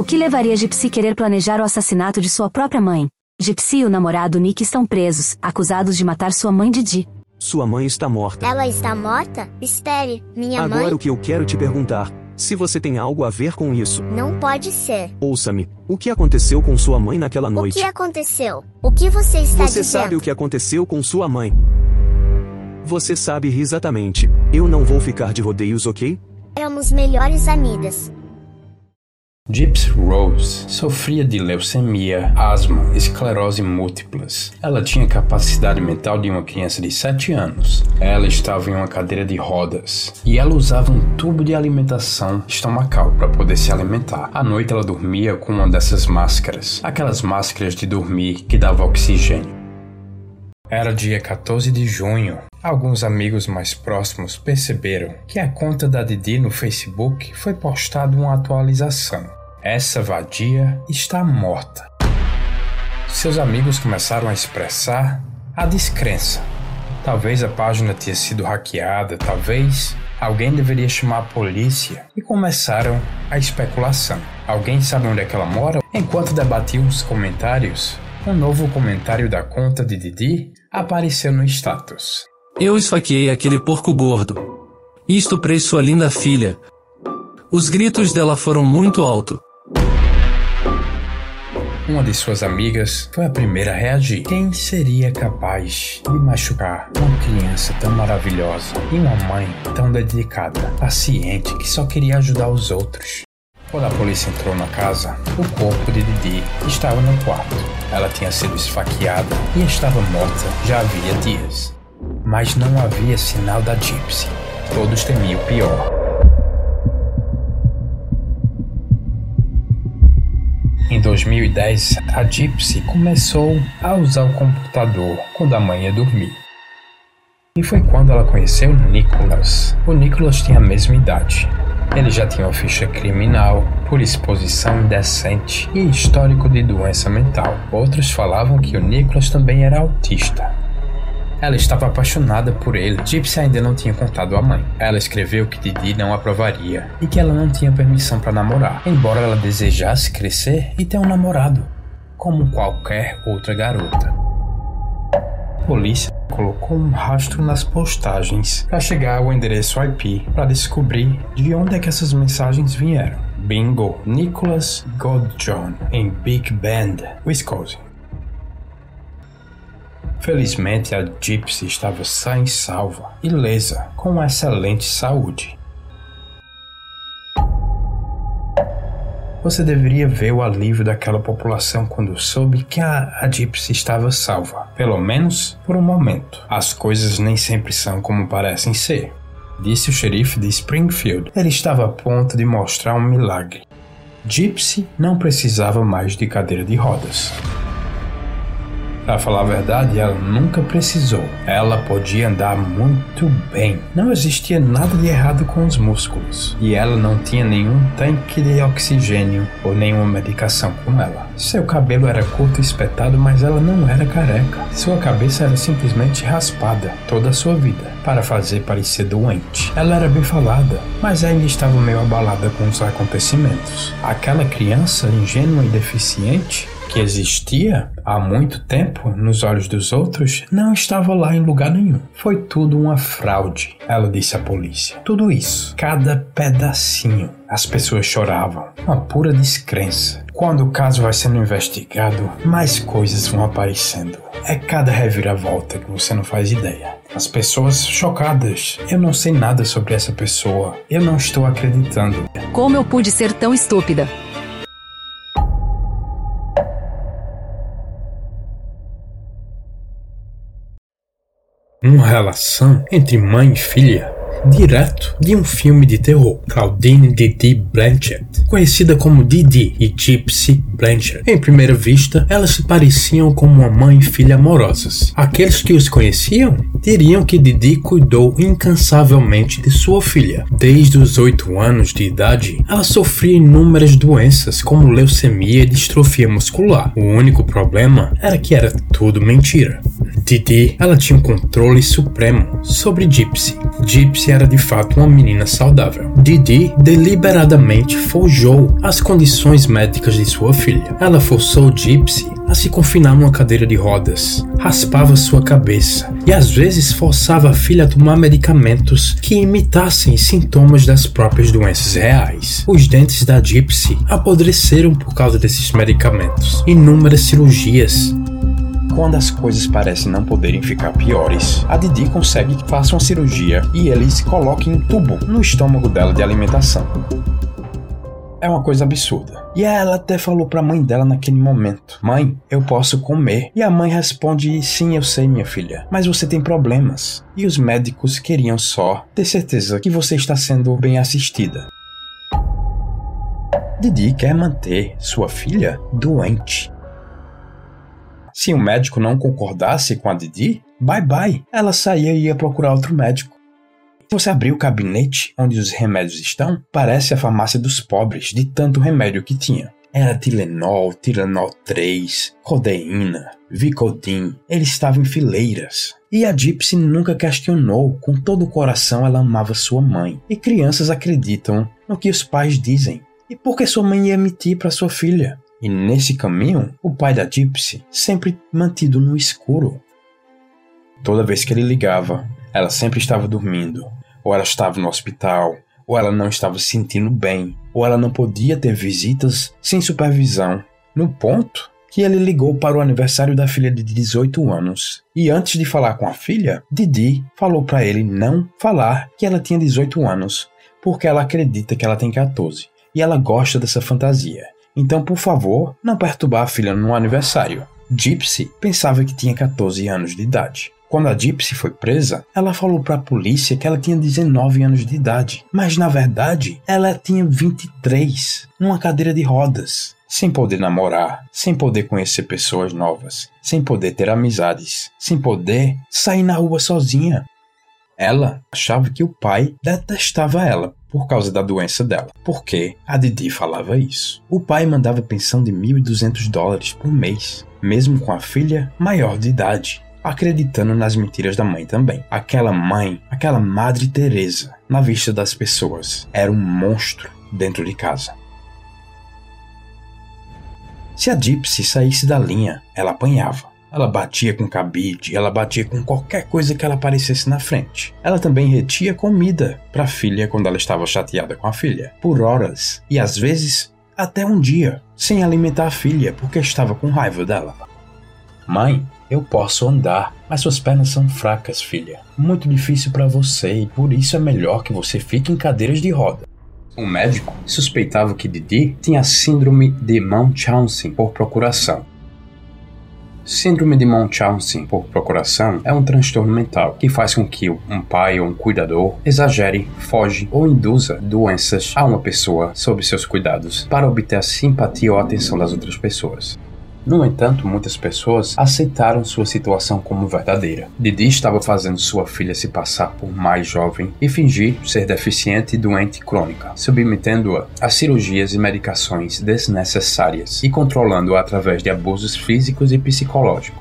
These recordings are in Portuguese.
O que levaria Gypsy a querer planejar o assassinato de sua própria mãe? Gypsy e o namorado Nick estão presos, acusados de matar sua mãe Didi. Sua mãe está morta. Ela está morta? Espere, minha Agora mãe. o que eu quero te perguntar, se você tem algo a ver com isso. Não pode ser. Ouça-me, o que aconteceu com sua mãe naquela O noite? que aconteceu? O que você está Você dizendo? sabe o que aconteceu com sua mãe. Você sabe exatamente. Eu não vou ficar de rodeios, ok? Éramos melhores amigas. Gypsy Rose sofria de leucemia, asma, esclerose múltiplas. Ela tinha capacidade mental de uma criança de 7 anos. Ela estava em uma cadeira de rodas e ela usava um tubo de alimentação estomacal para poder se alimentar. À noite ela dormia com uma dessas máscaras, aquelas máscaras de dormir que dava oxigênio. Era dia 14 de junho. Alguns amigos mais próximos perceberam que a conta da Didi no Facebook foi postada uma atualização. Essa vadia está morta. Seus amigos começaram a expressar a descrença. Talvez a página tenha sido hackeada, talvez alguém deveria chamar a polícia e começaram a especulação. Alguém sabe onde é que ela mora? Enquanto debatiam os comentários, um novo comentário da conta de Didi apareceu no status. Eu esfaqueei aquele porco gordo. E estuprei sua linda filha. Os gritos dela foram muito alto. Uma de suas amigas foi a primeira a reagir. Quem seria capaz de machucar uma criança tão maravilhosa e uma mãe tão dedicada, paciente, que só queria ajudar os outros? Quando a polícia entrou na casa, o corpo de Didi estava no quarto. Ela tinha sido esfaqueada e estava morta já havia dias. Mas não havia sinal da Gypsy. Todos temiam o pior. Em 2010, a Gypsy começou a usar o computador quando a mãe ia dormir. E foi quando ela conheceu Nicholas. O Nicholas tinha a mesma idade. Ele já tinha uma ficha criminal por exposição indecente e histórico de doença mental. Outros falavam que o Nicholas também era autista. Ela estava apaixonada por ele. Gypsy ainda não tinha contado à mãe. Ela escreveu que Didi não aprovaria e que ela não tinha permissão para namorar, embora ela desejasse crescer e ter um namorado, como qualquer outra garota. A polícia colocou um rastro nas postagens para chegar ao endereço IP para descobrir de onde é que essas mensagens vieram. Bingo, Nicholas Godjohn, em Big Bend, Wisconsin. Felizmente a Gypsy estava sã e salva, ilesa, com excelente saúde. Você deveria ver o alívio daquela população quando soube que a, a Gypsy estava salva, pelo menos por um momento. As coisas nem sempre são como parecem ser, disse o xerife de Springfield. Ele estava a ponto de mostrar um milagre. Gypsy não precisava mais de cadeira de rodas. Pra falar a verdade, ela nunca precisou. Ela podia andar muito bem. Não existia nada de errado com os músculos. E ela não tinha nenhum tanque de oxigênio ou nenhuma medicação com ela. Seu cabelo era curto e espetado, mas ela não era careca. Sua cabeça era simplesmente raspada toda a sua vida para fazer parecer doente. Ela era bem falada, mas ainda estava meio abalada com os acontecimentos. Aquela criança ingênua e deficiente que existia há muito tempo nos olhos dos outros não estava lá em lugar nenhum. Foi tudo uma fraude, ela disse à polícia. Tudo isso, cada pedacinho. As pessoas choravam, uma pura descrença. Quando o caso vai sendo investigado, mais coisas vão aparecendo. É cada reviravolta que você não faz ideia. As pessoas chocadas. Eu não sei nada sobre essa pessoa. Eu não estou acreditando. Como eu pude ser tão estúpida? Uma relação entre mãe e filha direto de um filme de terror, Claudine Didi Blanchett, conhecida como Didi e Gypsy Blanchett. Em primeira vista, elas se pareciam como uma mãe e filha amorosas. Aqueles que os conheciam diriam que Didi cuidou incansavelmente de sua filha. Desde os oito anos de idade, ela sofria inúmeras doenças como leucemia e distrofia muscular. O único problema era que era tudo mentira. Didi, ela tinha um controle supremo sobre Gypsy. Gypsy era de fato uma menina saudável. Didi deliberadamente forjou as condições médicas de sua filha. Ela forçou Gypsy a se confinar numa cadeira de rodas, raspava sua cabeça e às vezes forçava a filha a tomar medicamentos que imitassem sintomas das próprias doenças reais. Os dentes da Gypsy apodreceram por causa desses medicamentos. Inúmeras cirurgias, quando as coisas parecem não poderem ficar piores, a Didi consegue que faça uma cirurgia e eles coloquem um tubo no estômago dela de alimentação. É uma coisa absurda. E ela até falou para a mãe dela naquele momento: Mãe, eu posso comer. E a mãe responde: Sim, eu sei, minha filha, mas você tem problemas. E os médicos queriam só ter certeza que você está sendo bem assistida. Didi quer manter sua filha doente. Se o médico não concordasse com a Didi, bye bye. Ela saía e ia procurar outro médico. Você abriu o gabinete onde os remédios estão? Parece a farmácia dos pobres, de tanto remédio que tinha. Era Tilenol, Tilenol 3, codeína, Vicodin. Ele estava em fileiras. E a Gypsy nunca questionou, com todo o coração ela amava sua mãe. E crianças acreditam no que os pais dizem. E por que sua mãe ia mentir para sua filha? E nesse caminho, o pai da Gypsy sempre mantido no escuro. Toda vez que ele ligava, ela sempre estava dormindo, ou ela estava no hospital, ou ela não estava se sentindo bem, ou ela não podia ter visitas sem supervisão. No ponto que ele ligou para o aniversário da filha de 18 anos. E antes de falar com a filha, Didi falou para ele não falar que ela tinha 18 anos, porque ela acredita que ela tem 14 e ela gosta dessa fantasia. Então, por favor, não perturbar a filha no aniversário. Gypsy pensava que tinha 14 anos de idade. Quando a Gypsy foi presa, ela falou para a polícia que ela tinha 19 anos de idade, mas na verdade ela tinha 23, numa cadeira de rodas, sem poder namorar, sem poder conhecer pessoas novas, sem poder ter amizades, sem poder sair na rua sozinha. Ela achava que o pai detestava ela por causa da doença dela, porque a Didi falava isso. O pai mandava pensão de 1.200 dólares por mês, mesmo com a filha maior de idade, acreditando nas mentiras da mãe também. Aquela mãe, aquela Madre Teresa, na vista das pessoas, era um monstro dentro de casa. Se a Gypsy saísse da linha, ela apanhava. Ela batia com cabide, ela batia com qualquer coisa que ela aparecesse na frente. Ela também retia comida para a filha quando ela estava chateada com a filha, por horas e às vezes até um dia, sem alimentar a filha porque estava com raiva dela. Mãe, eu posso andar, mas suas pernas são fracas, filha. Muito difícil para você e por isso é melhor que você fique em cadeiras de roda. O médico suspeitava que Didi tinha síndrome de Munchausen por procuração, Síndrome de Munchausen por procuração é um transtorno mental que faz com que um pai ou um cuidador exagere, foge ou induza doenças a uma pessoa sob seus cuidados para obter a simpatia ou a atenção das outras pessoas. No entanto, muitas pessoas aceitaram sua situação como verdadeira. Didi estava fazendo sua filha se passar por mais jovem e fingir ser deficiente e doente crônica, submetendo-a a cirurgias e medicações desnecessárias e controlando-a através de abusos físicos e psicológicos.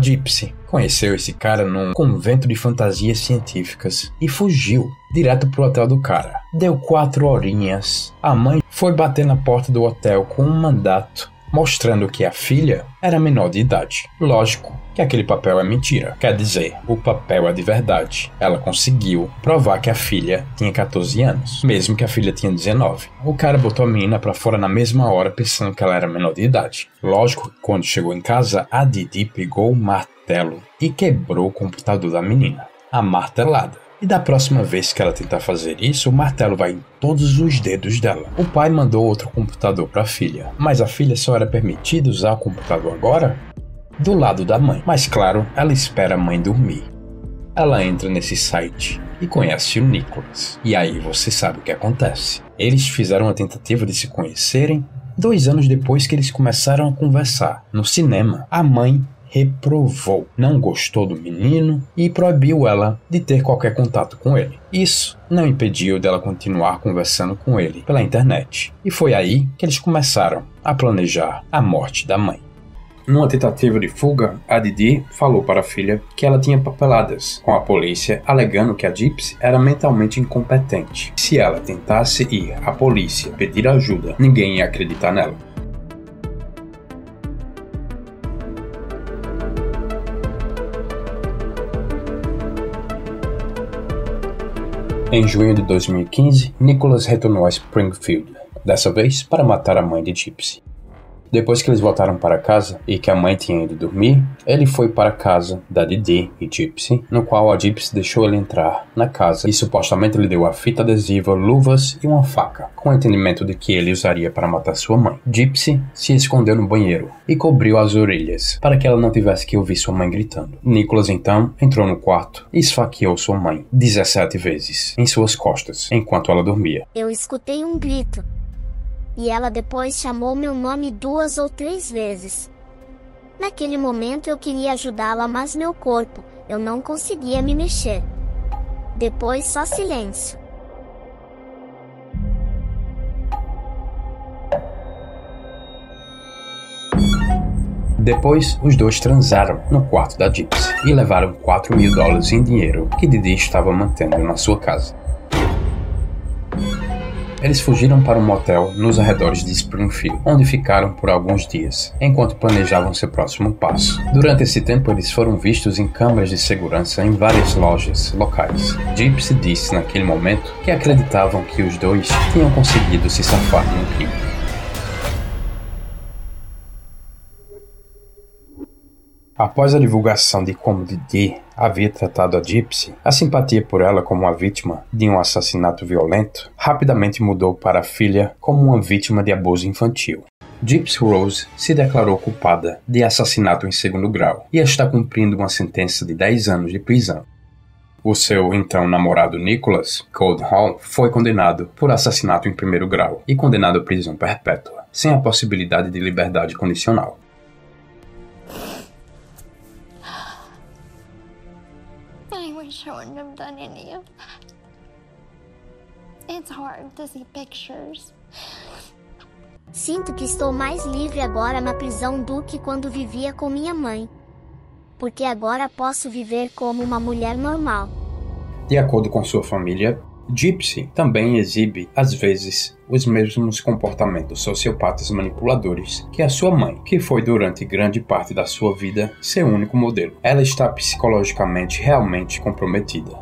Gypsy conheceu esse cara num convento de fantasias científicas e fugiu direto pro hotel do cara. Deu quatro horinhas. A mãe foi bater na porta do hotel com um mandato mostrando que a filha era menor de idade. Lógico que aquele papel é mentira, quer dizer, o papel é de verdade. Ela conseguiu provar que a filha tinha 14 anos, mesmo que a filha tinha 19. O cara botou a menina para fora na mesma hora pensando que ela era menor de idade. Lógico que quando chegou em casa, a Didi pegou o martelo e quebrou o computador da menina. A martelada. E da próxima vez que ela tentar fazer isso, o martelo vai em todos os dedos dela. O pai mandou outro computador para a filha, mas a filha só era permitida usar o computador agora do lado da mãe. Mas claro, ela espera a mãe dormir. Ela entra nesse site e conhece o Nicholas. E aí você sabe o que acontece. Eles fizeram uma tentativa de se conhecerem dois anos depois que eles começaram a conversar no cinema. A mãe reprovou, não gostou do menino e proibiu ela de ter qualquer contato com ele. Isso não impediu dela continuar conversando com ele pela internet. E foi aí que eles começaram a planejar a morte da mãe. Numa tentativa de fuga, a Didi falou para a filha que ela tinha papeladas com a polícia, alegando que a Gypsy era mentalmente incompetente. Se ela tentasse ir à polícia pedir ajuda, ninguém ia acreditar nela. Em junho de 2015, Nicholas retornou a Springfield, dessa vez para matar a mãe de Gypsy. Depois que eles voltaram para casa e que a mãe tinha ido dormir, ele foi para a casa da Didi e Gypsy, no qual a Gypsy deixou ele entrar na casa e supostamente lhe deu a fita adesiva, luvas e uma faca, com o entendimento de que ele usaria para matar sua mãe. Gypsy se escondeu no banheiro e cobriu as orelhas para que ela não tivesse que ouvir sua mãe gritando. Nicholas então entrou no quarto e esfaqueou sua mãe 17 vezes em suas costas enquanto ela dormia. Eu escutei um grito. E ela depois chamou meu nome duas ou três vezes. Naquele momento eu queria ajudá-la, mas meu corpo, eu não conseguia me mexer. Depois só silêncio. Depois, os dois transaram no quarto da Gypsy e levaram 4 mil dólares em dinheiro que Didi estava mantendo na sua casa. Eles fugiram para um motel nos arredores de Springfield, onde ficaram por alguns dias, enquanto planejavam seu próximo passo. Durante esse tempo, eles foram vistos em câmeras de segurança em várias lojas locais. Gypsy disse naquele momento que acreditavam que os dois tinham conseguido se safar um crime. Após a divulgação de como Didi havia tratado a Gypsy, a simpatia por ela como uma vítima de um assassinato violento rapidamente mudou para a filha como uma vítima de abuso infantil. Gypsy Rose se declarou culpada de assassinato em segundo grau e está cumprindo uma sentença de 10 anos de prisão. O seu então namorado Nicholas Cold Hall foi condenado por assassinato em primeiro grau e condenado à prisão perpétua, sem a possibilidade de liberdade condicional. Wish I wouldn't have done any of that. It's hard to see pictures. Sinto que estou mais livre agora na prisão do que quando vivia com minha mãe. Porque agora posso viver como uma mulher normal. De acordo com sua família, Gypsy também exibe, às vezes, os mesmos comportamentos sociopatas manipuladores que a sua mãe, que foi durante grande parte da sua vida seu único modelo. Ela está psicologicamente realmente comprometida.